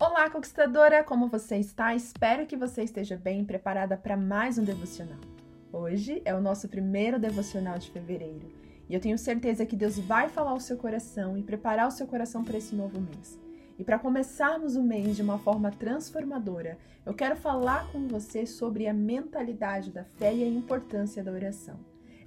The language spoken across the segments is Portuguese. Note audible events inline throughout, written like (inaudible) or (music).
Olá, conquistadora! Como você está? Espero que você esteja bem preparada para mais um devocional. Hoje é o nosso primeiro devocional de fevereiro e eu tenho certeza que Deus vai falar ao seu coração e preparar o seu coração para esse novo mês. E para começarmos o mês de uma forma transformadora, eu quero falar com você sobre a mentalidade da fé e a importância da oração.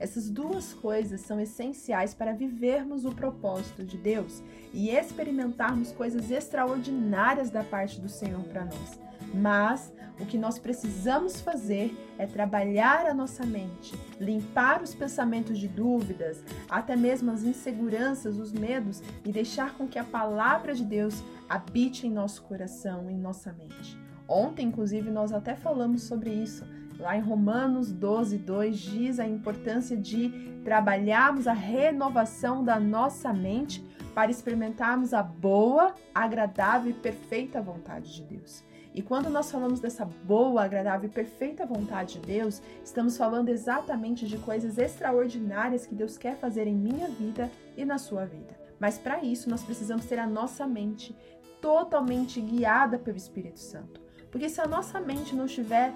Essas duas coisas são essenciais para vivermos o propósito de Deus e experimentarmos coisas extraordinárias da parte do Senhor para nós. Mas o que nós precisamos fazer é trabalhar a nossa mente, limpar os pensamentos de dúvidas, até mesmo as inseguranças, os medos e deixar com que a palavra de Deus habite em nosso coração, em nossa mente. Ontem, inclusive, nós até falamos sobre isso Lá em Romanos 12, 2 diz a importância de trabalharmos a renovação da nossa mente para experimentarmos a boa, agradável e perfeita vontade de Deus. E quando nós falamos dessa boa, agradável e perfeita vontade de Deus, estamos falando exatamente de coisas extraordinárias que Deus quer fazer em minha vida e na sua vida. Mas para isso nós precisamos ter a nossa mente totalmente guiada pelo Espírito Santo. Porque se a nossa mente não estiver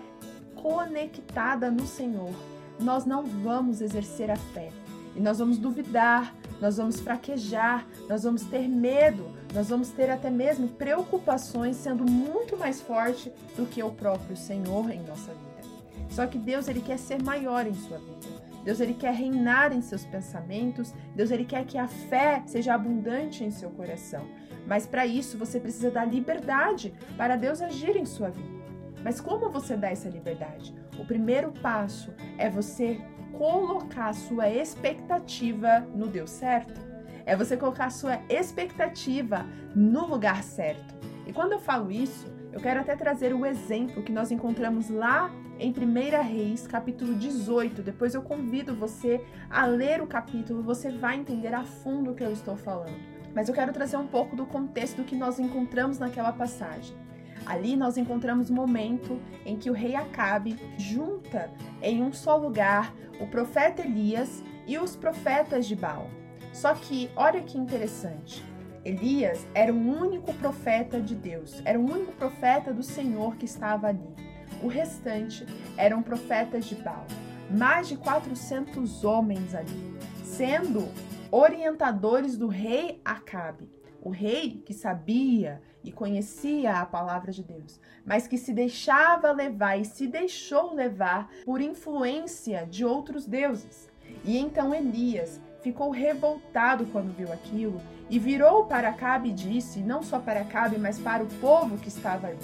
conectada no Senhor, nós não vamos exercer a fé. E nós vamos duvidar, nós vamos fraquejar, nós vamos ter medo, nós vamos ter até mesmo preocupações sendo muito mais forte do que o próprio Senhor em nossa vida. Só que Deus ele quer ser maior em sua vida. Deus ele quer reinar em seus pensamentos, Deus ele quer que a fé seja abundante em seu coração. Mas para isso você precisa dar liberdade para Deus agir em sua vida. Mas como você dá essa liberdade? O primeiro passo é você colocar sua expectativa no Deus certo. É você colocar sua expectativa no lugar certo. E quando eu falo isso, eu quero até trazer o exemplo que nós encontramos lá em 1 Reis, capítulo 18. Depois eu convido você a ler o capítulo, você vai entender a fundo o que eu estou falando. Mas eu quero trazer um pouco do contexto que nós encontramos naquela passagem. Ali nós encontramos o momento em que o rei Acabe junta em um só lugar o profeta Elias e os profetas de Baal. Só que, olha que interessante, Elias era o único profeta de Deus, era o único profeta do Senhor que estava ali. O restante eram profetas de Baal. Mais de 400 homens ali, sendo orientadores do rei Acabe. O rei que sabia e conhecia a palavra de Deus, mas que se deixava levar e se deixou levar por influência de outros deuses. E então Elias ficou revoltado quando viu aquilo e virou para Acabe e disse, não só para Acabe, mas para o povo que estava ali: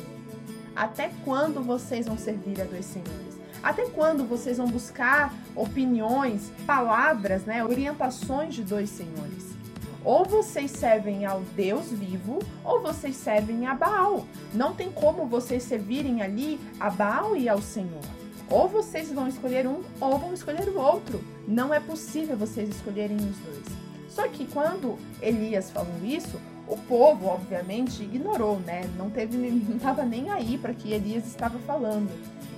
Até quando vocês vão servir a dois senhores? Até quando vocês vão buscar opiniões, palavras, né, orientações de dois senhores? Ou vocês servem ao Deus vivo, ou vocês servem a Baal. Não tem como vocês servirem ali a Baal e ao Senhor. Ou vocês vão escolher um, ou vão escolher o outro. Não é possível vocês escolherem os dois. Só que quando Elias falou isso, o povo, obviamente, ignorou, né? Não teve, (laughs) não estava nem aí para que Elias estava falando.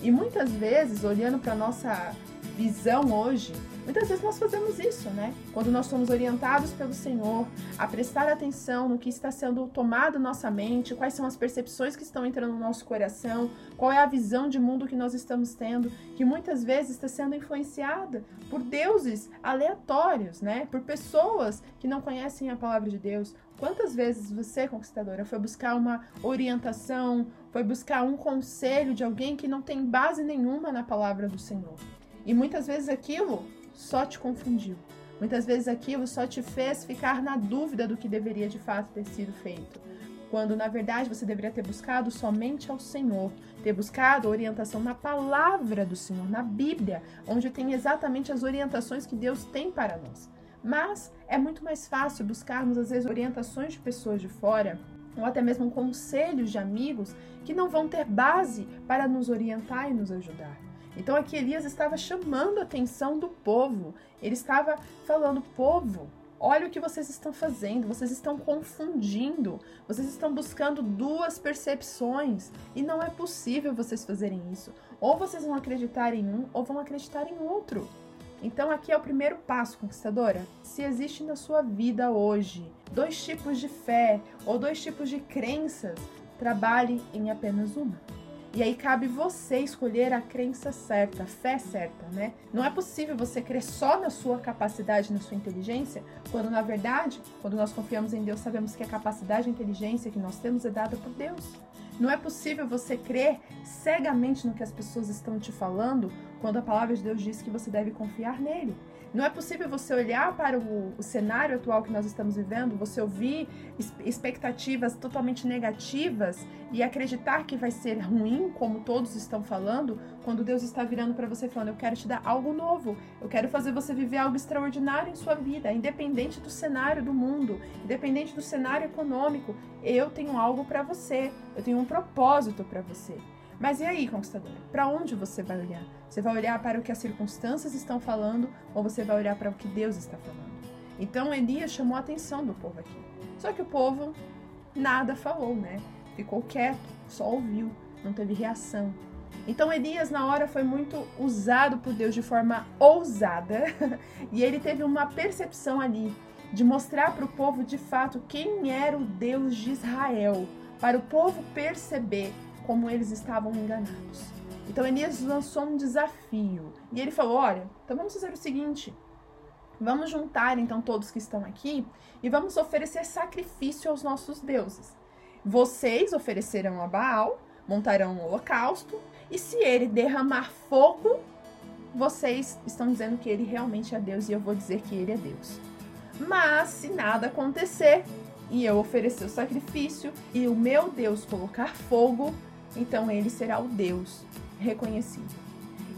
E muitas vezes, olhando para nossa visão hoje, muitas vezes nós fazemos isso, né? Quando nós somos orientados pelo Senhor a prestar atenção no que está sendo tomado nossa mente, quais são as percepções que estão entrando no nosso coração, qual é a visão de mundo que nós estamos tendo, que muitas vezes está sendo influenciada por deuses aleatórios, né? Por pessoas que não conhecem a palavra de Deus. Quantas vezes você, conquistadora, foi buscar uma orientação, foi buscar um conselho de alguém que não tem base nenhuma na palavra do Senhor? E muitas vezes aquilo só te confundiu. Muitas vezes aquilo só te fez ficar na dúvida do que deveria de fato ter sido feito. Quando na verdade você deveria ter buscado somente ao Senhor, ter buscado orientação na palavra do Senhor, na Bíblia, onde tem exatamente as orientações que Deus tem para nós. Mas é muito mais fácil buscarmos às vezes orientações de pessoas de fora ou até mesmo conselhos de amigos que não vão ter base para nos orientar e nos ajudar. Então aqui Elias estava chamando a atenção do povo. Ele estava falando: povo, olha o que vocês estão fazendo, vocês estão confundindo, vocês estão buscando duas percepções e não é possível vocês fazerem isso. Ou vocês vão acreditar em um ou vão acreditar em outro. Então aqui é o primeiro passo, conquistadora. Se existe na sua vida hoje dois tipos de fé ou dois tipos de crenças, trabalhe em apenas uma. E aí cabe você escolher a crença certa, a fé certa, né? Não é possível você crer só na sua capacidade, na sua inteligência, quando na verdade, quando nós confiamos em Deus, sabemos que a capacidade e a inteligência que nós temos é dada por Deus. Não é possível você crer cegamente no que as pessoas estão te falando, quando a palavra de Deus diz que você deve confiar nele. Não é possível você olhar para o, o cenário atual que nós estamos vivendo, você ouvir expectativas totalmente negativas e acreditar que vai ser ruim, como todos estão falando, quando Deus está virando para você falando: Eu quero te dar algo novo, eu quero fazer você viver algo extraordinário em sua vida, independente do cenário do mundo, independente do cenário econômico, eu tenho algo para você, eu tenho um propósito para você. Mas e aí, conquistadora? Para onde você vai olhar? Você vai olhar para o que as circunstâncias estão falando ou você vai olhar para o que Deus está falando? Então Elias chamou a atenção do povo aqui. Só que o povo nada falou, né? Ficou quieto, só ouviu, não teve reação. Então Elias na hora foi muito usado por Deus de forma ousada (laughs) e ele teve uma percepção ali de mostrar para o povo de fato quem era o Deus de Israel, para o povo perceber como eles estavam enganados. Então Elias lançou um desafio e ele falou: Olha, então vamos fazer o seguinte. Vamos juntar então todos que estão aqui e vamos oferecer sacrifício aos nossos deuses. Vocês oferecerão a Baal, montarão um holocausto, e se ele derramar fogo, vocês estão dizendo que ele realmente é Deus e eu vou dizer que ele é Deus. Mas se nada acontecer e eu oferecer o sacrifício e o meu Deus colocar fogo, então ele será o Deus reconhecido.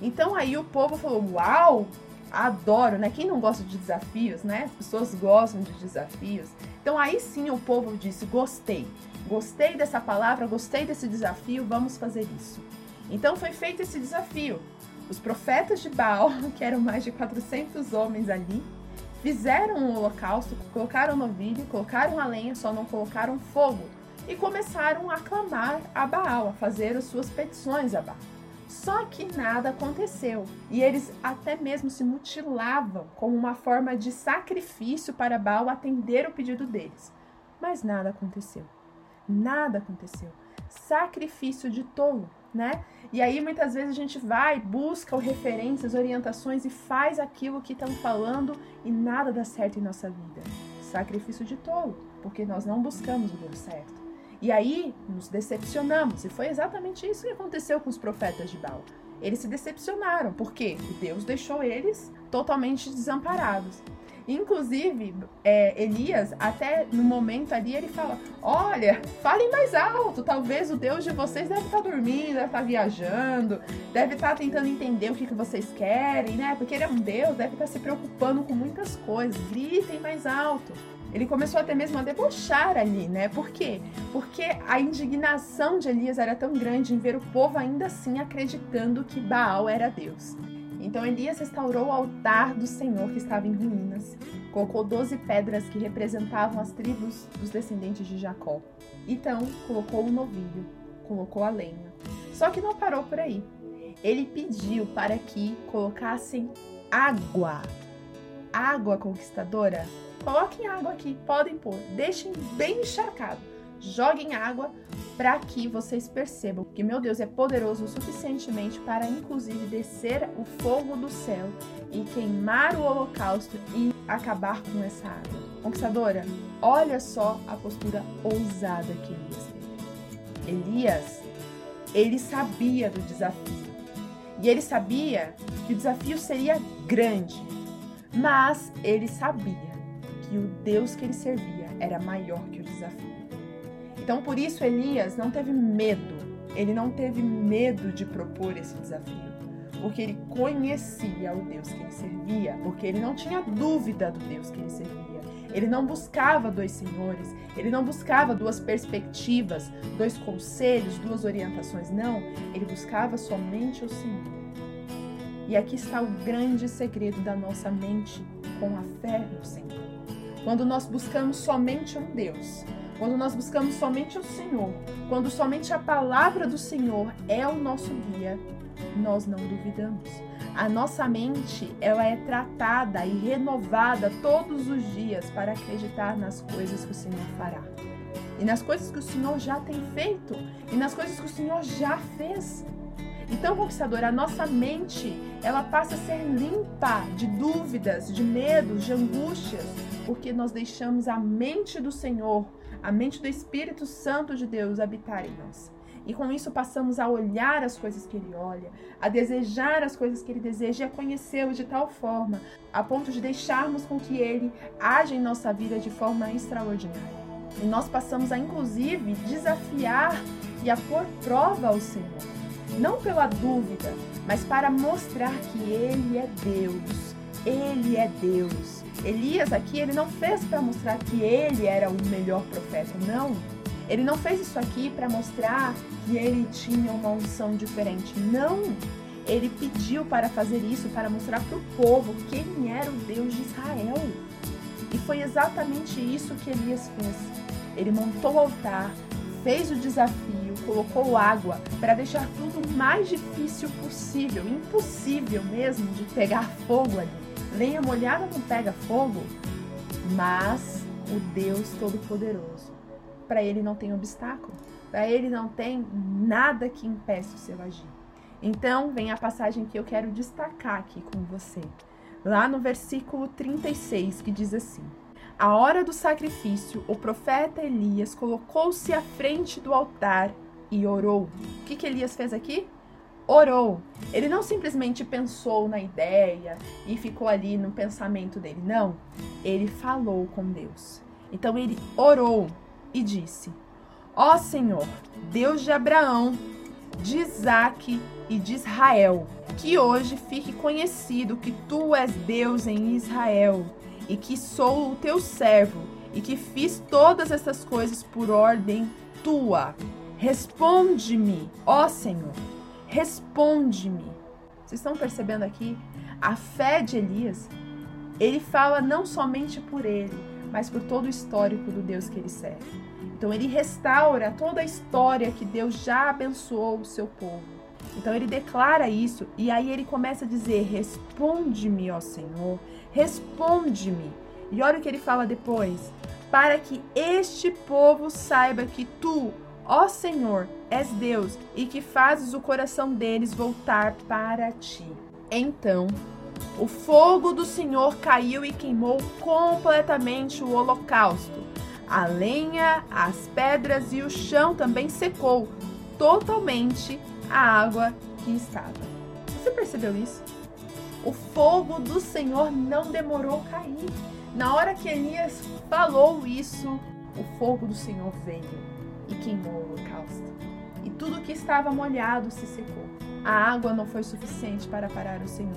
Então aí o povo falou: Uau, adoro, né? Quem não gosta de desafios, né? As pessoas gostam de desafios. Então aí sim o povo disse: Gostei, gostei dessa palavra, gostei desse desafio, vamos fazer isso. Então foi feito esse desafio. Os profetas de Baal, (laughs) que eram mais de 400 homens ali, fizeram um holocausto, colocaram novilho, colocaram a lenha, só não colocaram fogo e começaram a clamar a Baal, a fazer as suas petições a Baal. Só que nada aconteceu e eles até mesmo se mutilavam como uma forma de sacrifício para Baal atender o pedido deles. Mas nada aconteceu. Nada aconteceu. Sacrifício de tolo, né? E aí muitas vezes a gente vai, busca referências, orientações e faz aquilo que estão falando e nada dá certo em nossa vida. Sacrifício de tolo, porque nós não buscamos o Deus certo. E aí nos decepcionamos. E foi exatamente isso que aconteceu com os profetas de Baal. Eles se decepcionaram, porque Deus deixou eles totalmente desamparados. Inclusive, é, Elias, até no momento ali, ele fala: Olha, falem mais alto. Talvez o Deus de vocês deve estar dormindo, deve estar viajando, deve estar tentando entender o que, que vocês querem, né? Porque ele é um Deus, deve estar se preocupando com muitas coisas. Gritem mais alto. Ele começou até mesmo a debochar ali, né? Por quê? Porque a indignação de Elias era tão grande em ver o povo ainda assim acreditando que Baal era Deus. Então Elias restaurou o altar do Senhor que estava em ruínas, colocou doze pedras que representavam as tribos dos descendentes de Jacó. Então colocou o novilho, colocou a lenha. Só que não parou por aí. Ele pediu para que colocassem água. Água conquistadora Coloquem água aqui, podem pôr. Deixem bem encharcado. Joguem água para que vocês percebam que meu Deus é poderoso o suficientemente para inclusive descer o fogo do céu e queimar o holocausto e acabar com essa água. Conquistadora, olha só a postura ousada que Elias teve. Elias, ele sabia do desafio. E ele sabia que o desafio seria grande, mas ele sabia que o Deus que ele servia era maior que o desafio. Então, por isso, Elias não teve medo, ele não teve medo de propor esse desafio, porque ele conhecia o Deus que ele servia, porque ele não tinha dúvida do Deus que ele servia. Ele não buscava dois senhores, ele não buscava duas perspectivas, dois conselhos, duas orientações, não. Ele buscava somente o Senhor. E aqui está o grande segredo da nossa mente com a fé no Senhor. Quando nós buscamos somente um Deus, quando nós buscamos somente o Senhor, quando somente a palavra do Senhor é o nosso guia, nós não duvidamos. A nossa mente, ela é tratada e renovada todos os dias para acreditar nas coisas que o Senhor fará. e nas coisas que o Senhor já tem feito e nas coisas que o Senhor já fez. Então, conquistador, a nossa mente, ela passa a ser limpa de dúvidas, de medos, de angústias, porque nós deixamos a mente do Senhor, a mente do Espírito Santo de Deus habitar em nós. E com isso passamos a olhar as coisas que ele olha, a desejar as coisas que ele deseja e a conhecê-lo de tal forma, a ponto de deixarmos com que ele age em nossa vida de forma extraordinária. E nós passamos a, inclusive, desafiar e a pôr prova ao Senhor. Não pela dúvida, mas para mostrar que Ele é Deus. Ele é Deus. Elias aqui, ele não fez para mostrar que ele era o melhor profeta, não. Ele não fez isso aqui para mostrar que ele tinha uma unção diferente, não. Ele pediu para fazer isso para mostrar para o povo quem era o Deus de Israel. E foi exatamente isso que Elias fez. Ele montou o altar, fez o desafio, colocou água para deixar tudo o mais difícil possível, impossível mesmo de pegar fogo ali. Lenha molhada não pega fogo, mas o Deus Todo-Poderoso, para ele não tem obstáculo, para ele não tem nada que impeça o seu agir. Então, vem a passagem que eu quero destacar aqui com você. Lá no versículo 36, que diz assim: a hora do sacrifício, o profeta Elias colocou-se à frente do altar e orou. O que, que Elias fez aqui? Orou. Ele não simplesmente pensou na ideia e ficou ali no pensamento dele. Não. Ele falou com Deus. Então ele orou e disse: Ó Senhor, Deus de Abraão, de Isaac e de Israel, que hoje fique conhecido que tu és Deus em Israel e que sou o teu servo, e que fiz todas essas coisas por ordem tua. Responde-me, ó Senhor, responde-me. Vocês estão percebendo aqui a fé de Elias? Ele fala não somente por ele, mas por todo o histórico do Deus que ele serve. Então ele restaura toda a história que Deus já abençoou o seu povo. Então ele declara isso e aí ele começa a dizer: Responde-me, ó Senhor, responde-me. E olha o que ele fala depois: para que este povo saiba que tu, ó Senhor, és Deus e que fazes o coração deles voltar para ti. Então, o fogo do Senhor caiu e queimou completamente o holocausto. A lenha, as pedras e o chão também secou totalmente a água que estava. Você percebeu isso? O fogo do Senhor não demorou a cair. Na hora que Elias falou isso, o fogo do Senhor veio e queimou o holocausto. E tudo que estava molhado se secou. A água não foi suficiente para parar o Senhor.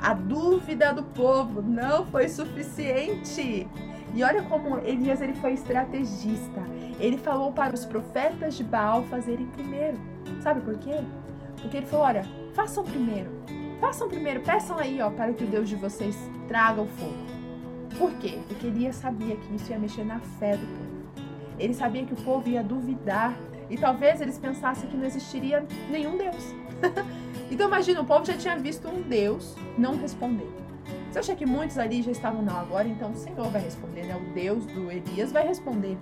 A dúvida do povo não foi suficiente. E olha como Elias ele foi estrategista. Ele falou para os profetas de Baal fazerem primeiro. Sabe por quê? Porque ele falou: olha, façam primeiro. Façam primeiro, peçam aí, ó, para que o Deus de vocês traga o fogo. Por quê? Porque Elias sabia que isso ia mexer na fé do povo. Ele sabia que o povo ia duvidar e talvez eles pensassem que não existiria nenhum Deus. (laughs) então imagina, o povo já tinha visto um Deus não responder. Você acha que muitos ali já estavam, não, agora então o Senhor vai responder, né? O Deus do Elias vai responder.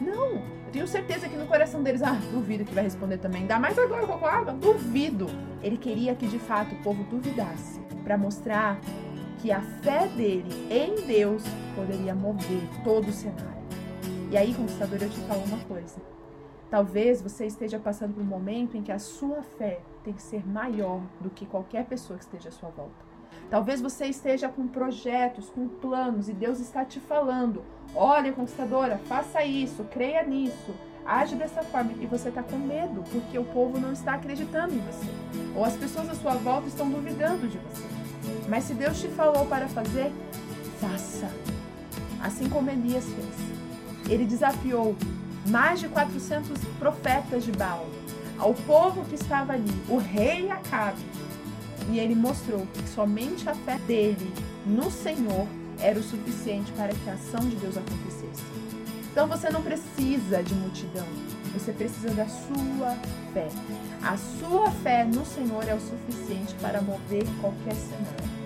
Não, eu tenho certeza que no coração deles, ah, duvido que vai responder também. Dá mais agora com água? Duvido. Ele queria que de fato o povo duvidasse, para mostrar que a fé dele em Deus poderia mover todo o cenário. E aí, conquistador, eu te falo uma coisa. Talvez você esteja passando por um momento em que a sua fé tem que ser maior do que qualquer pessoa que esteja à sua volta. Talvez você esteja com projetos, com planos e Deus está te falando: olha, conquistadora, faça isso, creia nisso, age dessa forma. E você está com medo porque o povo não está acreditando em você, ou as pessoas à sua volta estão duvidando de você. Mas se Deus te falou para fazer, faça. Assim como Elias fez. Ele desafiou mais de 400 profetas de Baal ao povo que estava ali, o rei Acabe e ele mostrou que somente a fé dele no Senhor era o suficiente para que a ação de Deus acontecesse. Então você não precisa de multidão, você precisa da sua fé. A sua fé no Senhor é o suficiente para mover qualquer cenário.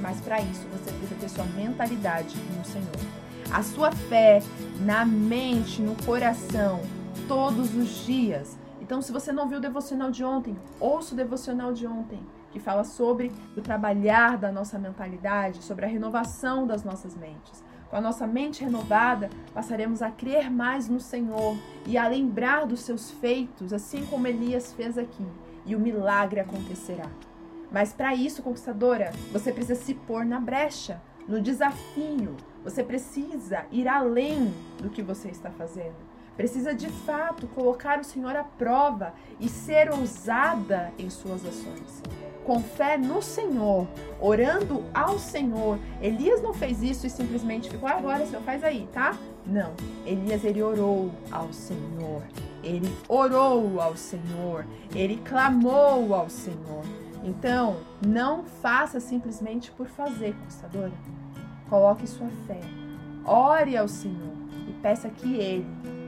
Mas para isso você precisa ter sua mentalidade no Senhor. A sua fé na mente, no coração, todos os dias. Então, se você não viu o devocional de ontem, ouça o devocional de ontem, que fala sobre o trabalhar da nossa mentalidade, sobre a renovação das nossas mentes. Com a nossa mente renovada, passaremos a crer mais no Senhor e a lembrar dos seus feitos, assim como Elias fez aqui, e o milagre acontecerá. Mas para isso, conquistadora, você precisa se pôr na brecha, no desafio. Você precisa ir além do que você está fazendo. Precisa de fato colocar o Senhor à prova e ser ousada em suas ações. Com fé no Senhor, orando ao Senhor. Elias não fez isso e simplesmente ficou, ah, agora Senhor, faz aí, tá? Não. Elias, ele orou ao Senhor. Ele orou ao Senhor. Ele clamou ao Senhor. Então, não faça simplesmente por fazer, conquistadora. Coloque sua fé. Ore ao Senhor e peça que Ele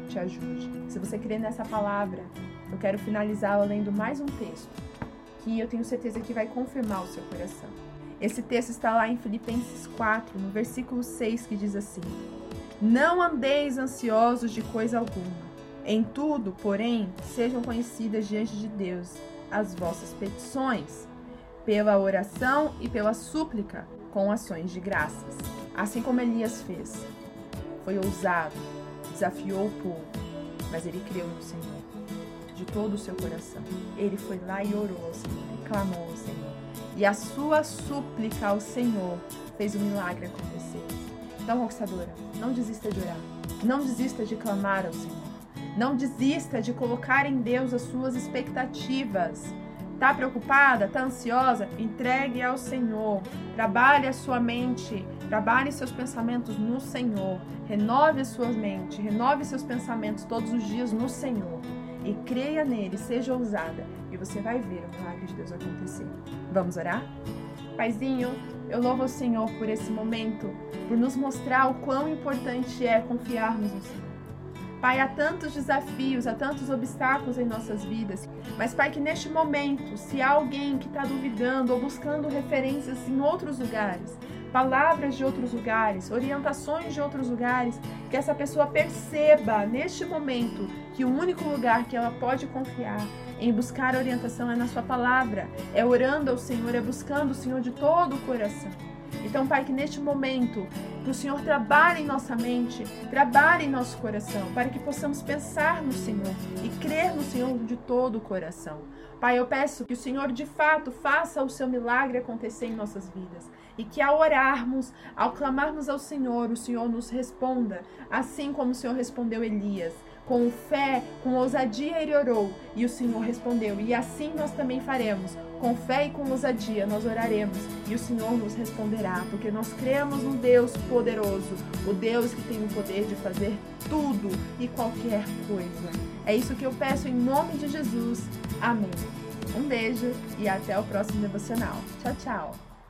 te ajude. Se você crê nessa palavra, eu quero finalizá-la lendo mais um texto que eu tenho certeza que vai confirmar o seu coração. Esse texto está lá em Filipenses 4, no versículo 6, que diz assim: Não andeis ansiosos de coisa alguma. Em tudo, porém, sejam conhecidas diante de Deus as vossas petições, pela oração e pela súplica, com ações de graças. Assim como Elias fez. Foi ousado, desafiou o povo, mas ele creu no Senhor de todo o seu coração. Ele foi lá e orou ao Senhor, e clamou ao Senhor. E a sua súplica ao Senhor fez o milagre acontecer. Então, conquistadora, não desista de orar. Não desista de clamar ao Senhor. Não desista de colocar em Deus as suas expectativas. Tá preocupada? Tá ansiosa? Entregue ao Senhor. Trabalhe a sua mente. Trabalhe seus pensamentos no Senhor. Renove a sua mente. Renove seus pensamentos todos os dias no Senhor. E creia nele. Seja ousada. E você vai ver o milagre de Deus acontecer. Vamos orar? Paizinho, eu louvo o Senhor por esse momento, por nos mostrar o quão importante é confiarmos no Senhor. Pai, há tantos desafios, há tantos obstáculos em nossas vidas, mas, Pai, que neste momento, se há alguém que está duvidando ou buscando referências em outros lugares, palavras de outros lugares, orientações de outros lugares, que essa pessoa perceba neste momento que o único lugar que ela pode confiar em buscar orientação é na Sua palavra, é orando ao Senhor, é buscando o Senhor de todo o coração. Então, Pai, que neste momento que o Senhor trabalhe em nossa mente, trabalhe em nosso coração, para que possamos pensar no Senhor e crer no Senhor de todo o coração. Pai, eu peço que o Senhor de fato faça o seu milagre acontecer em nossas vidas e que ao orarmos, ao clamarmos ao Senhor, o Senhor nos responda, assim como o Senhor respondeu Elias. Com fé, com ousadia ele orou e o Senhor respondeu. E assim nós também faremos. Com fé e com ousadia nós oraremos e o Senhor nos responderá, porque nós cremos no Deus poderoso, o Deus que tem o poder de fazer tudo e qualquer coisa. É isso que eu peço em nome de Jesus. Amém. Um beijo e até o próximo devocional. Tchau, tchau.